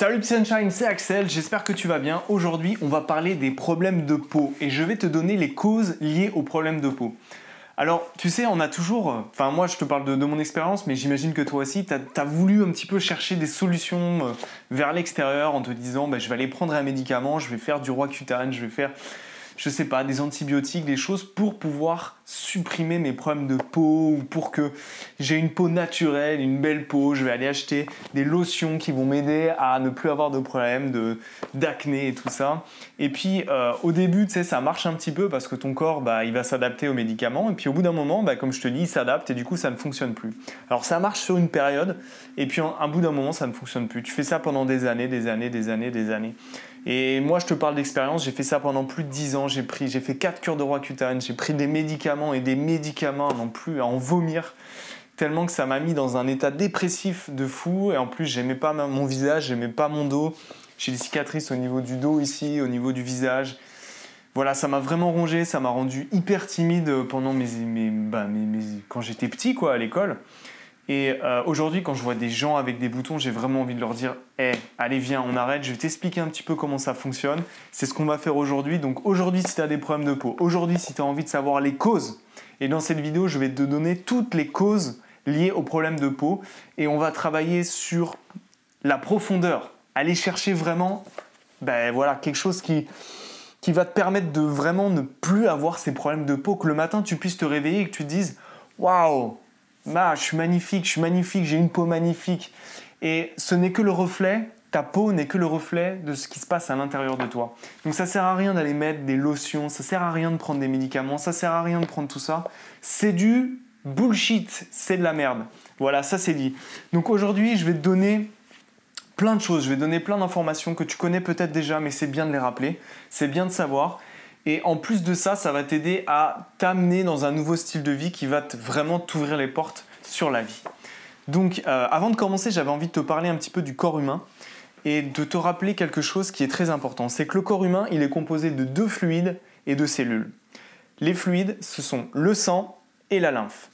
Salut Sunshine, c'est Axel, j'espère que tu vas bien. Aujourd'hui, on va parler des problèmes de peau et je vais te donner les causes liées aux problèmes de peau. Alors, tu sais, on a toujours, enfin moi je te parle de, mon expérience, mais j'imagine que toi aussi, tu as, voulu un petit peu chercher des solutions euh, vers l'extérieur en te disant, bah, je vais aller prendre un médicament, je vais faire du roi cutane, je vais faire je sais pas, des antibiotiques, des choses pour pouvoir supprimer mes problèmes de peau ou pour que j'ai une peau naturelle, une belle peau. Je vais aller acheter des lotions qui vont m'aider à ne plus avoir de problèmes de d'acné et tout ça. Et puis euh, au début, tu sais, ça marche un petit peu parce que ton corps, bah, il va s'adapter aux médicaments. Et puis au bout d'un moment, bah, comme je te dis, il s'adapte et du coup, ça ne fonctionne plus. Alors ça marche sur une période et puis un bout d'un moment, ça ne fonctionne plus. Tu fais ça pendant des années, des années, des années, des années. Et moi, je te parle d'expérience, j'ai fait ça pendant plus de 10 ans, j'ai pris, j'ai fait 4 cures de roi cutane, j'ai pris des médicaments et des médicaments non plus à en vomir, tellement que ça m'a mis dans un état dépressif de fou, et en plus, j'aimais pas mon visage, j'aimais pas mon dos, j'ai des cicatrices au niveau du dos ici, au niveau du visage. Voilà, ça m'a vraiment rongé, ça m'a rendu hyper timide pendant mes, mes, bah, mes quand j'étais petit, quoi, à l'école. Et euh, aujourd'hui, quand je vois des gens avec des boutons, j'ai vraiment envie de leur dire hey, allez, viens, on arrête, je vais t'expliquer un petit peu comment ça fonctionne. C'est ce qu'on va faire aujourd'hui. Donc, aujourd'hui, si tu as des problèmes de peau, aujourd'hui, si tu as envie de savoir les causes, et dans cette vidéo, je vais te donner toutes les causes liées aux problèmes de peau. Et on va travailler sur la profondeur, aller chercher vraiment ben, voilà, quelque chose qui, qui va te permettre de vraiment ne plus avoir ces problèmes de peau, que le matin, tu puisses te réveiller et que tu te dises waouh ah, je suis magnifique, je suis magnifique, j'ai une peau magnifique. Et ce n'est que le reflet, ta peau n'est que le reflet de ce qui se passe à l'intérieur de toi. Donc ça sert à rien d'aller mettre des lotions, ça sert à rien de prendre des médicaments, ça sert à rien de prendre tout ça. C'est du bullshit, c'est de la merde. Voilà, ça c'est dit. Donc aujourd'hui, je vais te donner plein de choses, je vais te donner plein d'informations que tu connais peut-être déjà, mais c'est bien de les rappeler, c'est bien de savoir. Et en plus de ça, ça va t'aider à t'amener dans un nouveau style de vie qui va vraiment t'ouvrir les portes sur la vie. Donc euh, avant de commencer, j'avais envie de te parler un petit peu du corps humain et de te rappeler quelque chose qui est très important. C'est que le corps humain, il est composé de deux fluides et de cellules. Les fluides, ce sont le sang et la lymphe.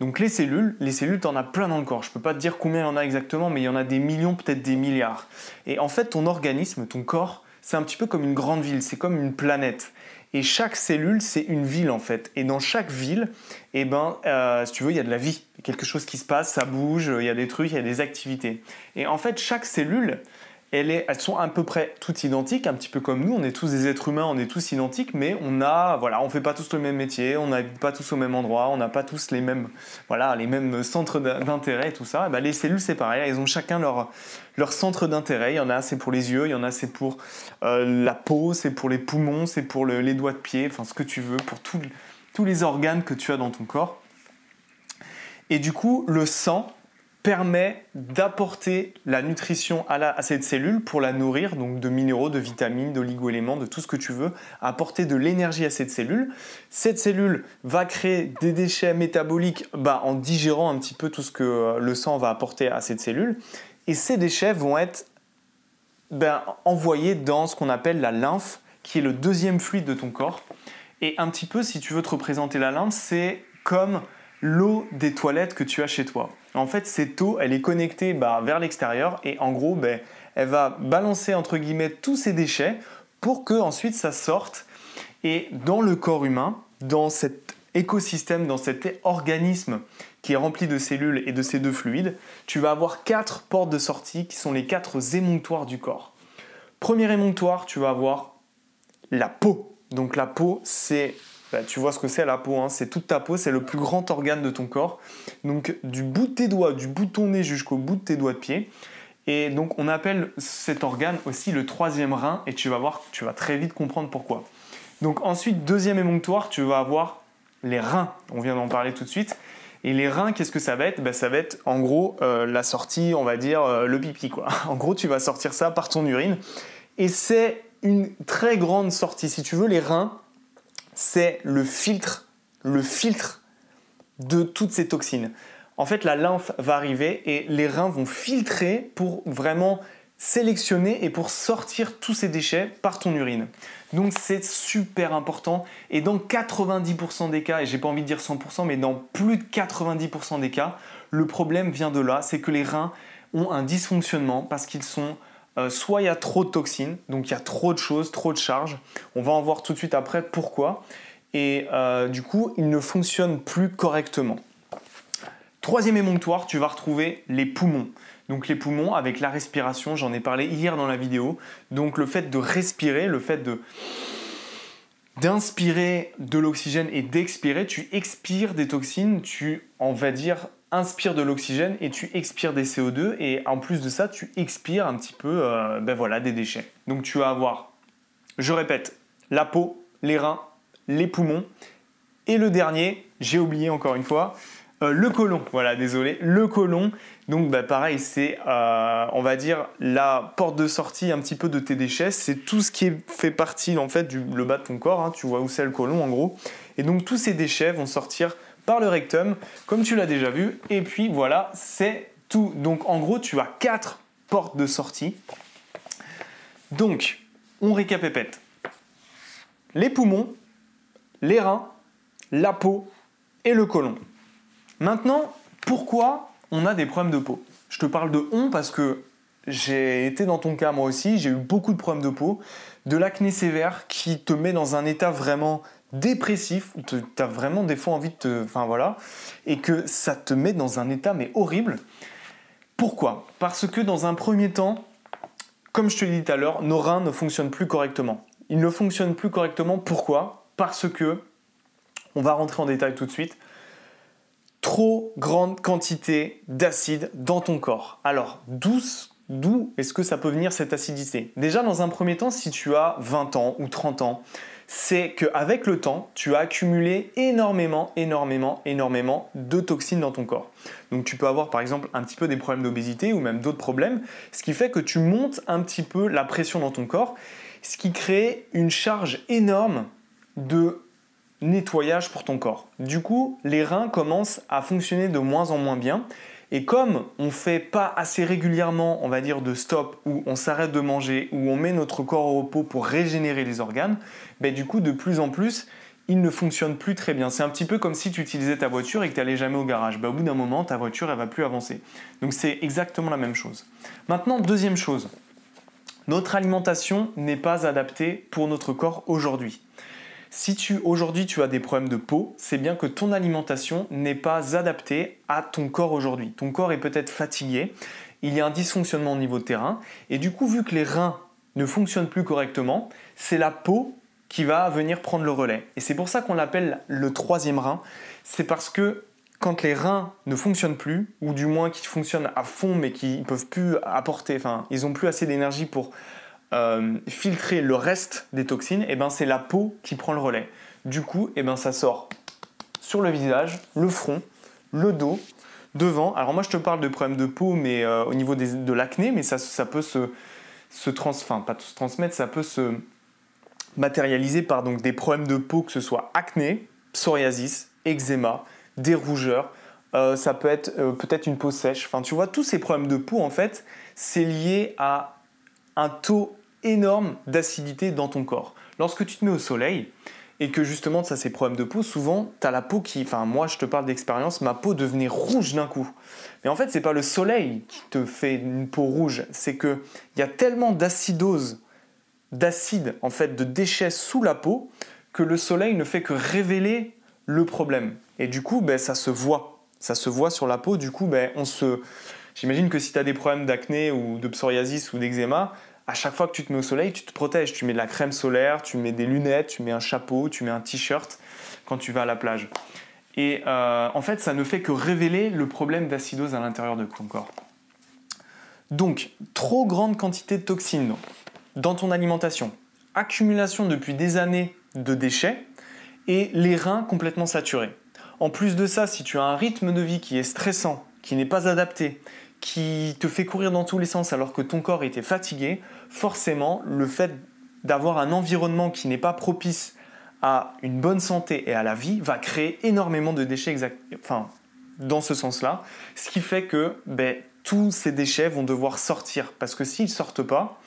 Donc les cellules, les cellules, tu en as plein dans le corps. Je ne peux pas te dire combien il y en a exactement, mais il y en a des millions, peut-être des milliards. Et en fait, ton organisme, ton corps, c'est un petit peu comme une grande ville, c'est comme une planète. Et chaque cellule, c'est une ville en fait. Et dans chaque ville, eh ben, euh, si tu veux, il y a de la vie. Quelque chose qui se passe, ça bouge, il y a des trucs, il y a des activités. Et en fait, chaque cellule, elles sont à peu près toutes identiques, un petit peu comme nous. On est tous des êtres humains, on est tous identiques, mais on a, voilà, on fait pas tous le même métier, on n'habite pas tous au même endroit, on n'a pas tous les mêmes, voilà, les mêmes centres d'intérêt et tout ça. ben, les cellules, c'est pareil, elles ont chacun leur, leur centre d'intérêt. Il y en a, c'est pour les yeux, il y en a, c'est pour euh, la peau, c'est pour les poumons, c'est pour les doigts de pied, enfin ce que tu veux, pour tous les organes que tu as dans ton corps. Et du coup, le sang, permet d'apporter la nutrition à, cette cellule pour la nourrir, donc de minéraux, de vitamines, d'oligo-éléments, de tout ce que tu veux, apporter de l'énergie à cette cellule. Cette cellule va créer des déchets métaboliques bah, en digérant un petit peu tout ce que euh, le sang va apporter à cette cellule. Et ces déchets vont être ben, envoyés dans ce qu'on appelle la lymphe, qui est le deuxième fluide de ton corps. Et un petit peu, si tu veux te représenter la lymphe, c'est comme l'eau des toilettes que tu as chez toi. En fait, cette eau, elle est connectée bah, vers l'extérieur et en gros, ben, elle va balancer entre guillemets tous ces déchets pour que ensuite ça sorte. Et dans le corps humain, dans cet écosystème, dans cet organisme qui est rempli de cellules et de ces deux fluides, tu vas avoir quatre portes de sortie qui sont les quatre émonctoires du corps. Premier émonctoire, tu vas avoir la peau. Donc la peau, c'est bah, tu vois ce que c'est la peau, hein. c'est toute ta peau, c'est le plus grand organe de ton corps. Donc du bout de tes doigts, du bout de ton nez jusqu'au bout de tes doigts de pied. Et donc on appelle cet organe aussi le troisième rein et tu vas voir, tu vas très vite comprendre pourquoi. Donc ensuite, deuxième émonctoire, tu vas avoir les reins. On vient d'en parler tout de suite. Et les reins, qu'est-ce que ça va être? Ben, Ça va être en gros euh, la sortie, on va dire, euh, le pipi. Quoi. En gros, tu vas sortir ça par ton urine. Et c'est une très grande sortie. Si tu veux, les reins, c'est le filtre, le filtre de toutes ces toxines. En fait, la lymphe va arriver et les reins vont filtrer pour vraiment sélectionner et pour sortir tous ces déchets par ton urine. Donc c'est super important et dans 90% des cas, et j'ai pas envie de dire 100%, mais dans plus de 90% des cas, le problème vient de là, c'est que les reins ont un dysfonctionnement parce qu'ils sont euh, soit il y a trop de toxines, donc il y a trop de choses, trop de charges. On va en voir tout de suite après pourquoi. Et euh, du coup, il ne fonctionne plus correctement. Troisième émonctoire, tu vas retrouver les poumons. Donc les poumons avec la respiration, j'en ai parlé hier dans la vidéo. Donc le fait de respirer, le fait d'inspirer de l'oxygène et d'expirer, tu expires des toxines, tu, on va dire, inspires de l'oxygène et tu expires des CO2 et en plus de ça, tu expires un petit peu euh, ben voilà, des déchets. Donc tu vas avoir, je répète, la peau, les reins, les poumons et le dernier, j'ai oublié encore une fois, euh, le côlon. Voilà, désolé, le côlon. Donc bah, pareil, c'est, euh, on la porte de sortie un petit peu de tes déchets. C'est tout ce qui fait partie en fait du le bas de ton corps. Hein. tu vois où c'est le côlon en gros. Et donc tous ces déchets vont sortir par le rectum, comme tu l'as déjà vu. Et puis voilà, c'est tout. Donc en gros, tu as quatre portes de sortie. Donc, on récapépète. Les poumons, les reins, la peau et le côlon. Maintenant, pourquoi on a des problèmes de peau? Je te parle de on parce que j'ai été dans ton cas moi aussi, j'ai eu beaucoup de problèmes de peau, de l'acné sévère qui te met dans un état vraiment dépressif, où tu as vraiment des fois envie de te... Enfin voilà, et que ça te met dans un état mais horrible. Pourquoi? Parce que dans un premier temps, comme je te l'ai dit tout à l'heure, nos reins ne fonctionnent plus correctement. Ils ne fonctionnent plus correctement, pourquoi? Parce que, on va rentrer en détail tout de suite, trop grande quantité d'acide dans ton corps. Alors, douce D'où est-ce que ça peut venir cette acidité? Déjà, dans un premier temps, si tu as 20 ans ou 30 ans, c'est qu'avec le temps, tu as accumulé énormément, énormément, énormément de toxines dans ton corps. Donc tu peux avoir par exemple un petit peu des problèmes d'obésité ou même d'autres problèmes, ce qui fait que tu montes un petit peu la pression dans ton corps, ce qui crée une charge énorme de nettoyage pour ton corps. Du coup, les reins commencent à fonctionner de moins en moins bien et comme on ne fait pas assez régulièrement, on va dire, de stop, où on s'arrête de manger, où on met notre corps au repos pour régénérer les organes, ben du coup, de plus en plus, il ne fonctionne plus très bien. C'est un petit peu comme si tu utilisais ta voiture et que tu n'allais jamais au garage. Ben, au bout d'un moment, ta voiture, elle va plus avancer. Donc c'est exactement la même chose. Maintenant, deuxième chose. Notre alimentation n'est pas adaptée pour notre corps aujourd'hui. Si tu aujourd'hui tu as des problèmes de peau, c'est bien que ton alimentation n'est pas adaptée à ton corps aujourd'hui. Ton corps est peut-être fatigué, il y a un dysfonctionnement au niveau de terrain, et du coup vu que les reins ne fonctionnent plus correctement, c'est la peau qui va venir prendre le relais. Et c'est pour ça qu'on l'appelle le troisième rein. C'est parce que quand les reins ne fonctionnent plus, ou du moins qu'ils fonctionnent à fond mais qu'ils peuvent plus apporter, enfin ils n'ont plus assez d'énergie pour euh, filtrer le reste des toxines, et eh ben c'est la peau qui prend le relais. Du coup, et eh ben ça sort sur le visage, le front, le dos, devant. Alors moi je te parle de problèmes de peau, mais euh, au niveau de l'acné, mais ça, ça peut se, se trans, pas se transmettre, ça peut se matérialiser par donc des problèmes de peau, que ce soit acné, psoriasis, eczéma, des rougeurs. Euh, ça peut être peut-être une peau sèche. Enfin, tu vois, tous ces problèmes de peau, en fait, c'est lié à un taux énorme d'acidité dans ton corps. Lorsque tu te mets au soleil et que justement ça ces problèmes de peau, souvent tu as la peau qui, enfin moi je te parle d'expérience, ma peau devenait rouge d'un coup. Mais en fait c'est pas le soleil qui te fait une peau rouge, c'est que il y a tellement d'acidose, d'acide en fait de déchets sous la peau que le soleil ne fait que révéler le problème. Et du coup ben, ça se voit, ça se voit sur la peau. Du coup ben, on se J'imagine que si tu as des problèmes d'acné ou de psoriasis ou d'eczéma, à chaque fois que tu te mets au soleil, tu te protèges. Tu mets de la crème solaire, tu mets des lunettes, tu mets un chapeau, tu mets un t-shirt quand tu vas à la plage. Et euh, en fait, ça ne fait que révéler le problème d'acidose à l'intérieur de ton corps. Donc, trop grande quantité de toxines dans ton alimentation, accumulation depuis des années de déchets et les reins complètement saturés. En plus de ça, si tu as un rythme de vie qui est stressant, qui n'est pas adapté, qui te fait courir dans tous les sens alors que ton corps était fatigué, forcément, le fait d'avoir un environnement qui n'est pas propice à une bonne santé et à la vie va créer énormément de déchets exact, dans ce sens-là, ce qui fait que ben, tous ces déchets vont devoir sortir parce que s'ils ne sortent pas,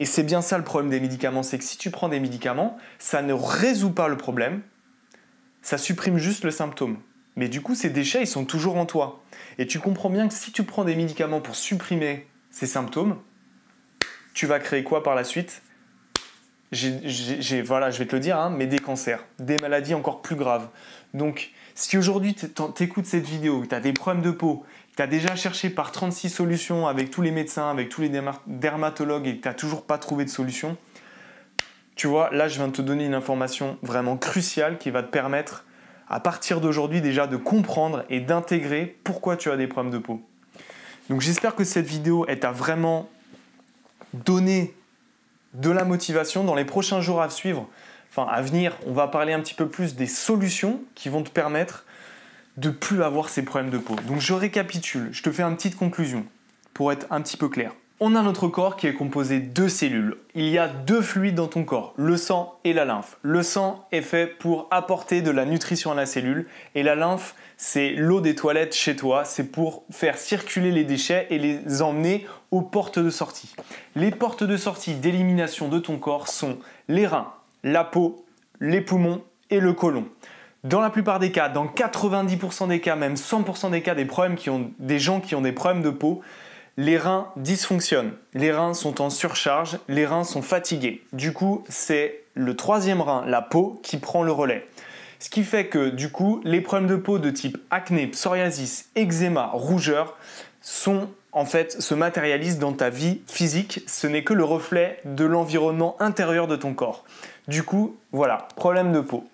et c'est bien ça le problème des médicaments, c'est que si tu prends des médicaments, ça ne résout pas le problème, ça supprime juste le symptôme. Mais du coup, ces déchets, ils sont toujours en toi. Et tu comprends bien que si tu prends des médicaments pour supprimer ces symptômes, tu vas créer quoi par la suite? J'ai, voilà, je vais te le dire, hein, mais des cancers, des maladies encore plus graves. Donc, si aujourd'hui tu écoutes cette vidéo, tu as des problèmes de peau, tu as déjà cherché par 36 solutions avec tous les médecins, avec tous les dermatologues et tu n'as toujours pas trouvé de solution, tu vois, là je viens de te donner une information vraiment cruciale qui va te permettre à partir d'aujourd'hui déjà de comprendre et d'intégrer pourquoi tu as des problèmes de peau. Donc j'espère que cette vidéo t'a vraiment donné de la motivation dans les prochains jours à suivre. Enfin, à venir, on va parler un petit peu plus des solutions qui vont te permettre de plus avoir ces problèmes de peau. Donc je récapitule, je te fais une petite conclusion pour être un petit peu clair. On a notre corps qui est composé de cellules. Il y a deux fluides dans ton corps, le sang et la lymphe. Le sang est fait pour apporter de la nutrition à la cellule et la lymphe, c'est l'eau des toilettes chez toi, c'est pour faire circuler les déchets et les emmener aux portes de sortie. Les portes de sortie d'élimination de ton corps sont les reins, la peau, les poumons et le côlon. Dans la plupart des cas, dans 90% des cas, même 100% des cas des problèmes qui ont des gens qui ont des problèmes de peau, les reins dysfonctionnent, les reins sont en surcharge, les reins sont fatigués. Du coup, c'est le troisième rein, la peau, qui prend le relais. Ce qui fait que du coup, les problèmes de peau de type acné, psoriasis, eczéma, rougeur sont en fait se matérialisent dans ta vie physique. Ce n'est que le reflet de l'environnement intérieur de ton corps. Du coup, voilà, problème de peau.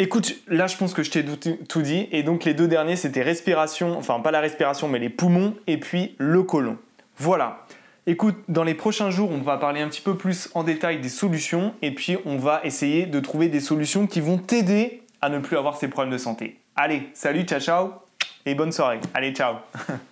Écoute, là je pense que je t'ai tout dit. Et donc les deux derniers c'était respiration, enfin pas la respiration mais les poumons et puis le côlon. Voilà. Écoute, dans les prochains jours on va parler un petit peu plus en détail des solutions et puis on va essayer de trouver des solutions qui vont t'aider à ne plus avoir ces problèmes de santé. Allez, salut, ciao ciao et bonne soirée. Allez, ciao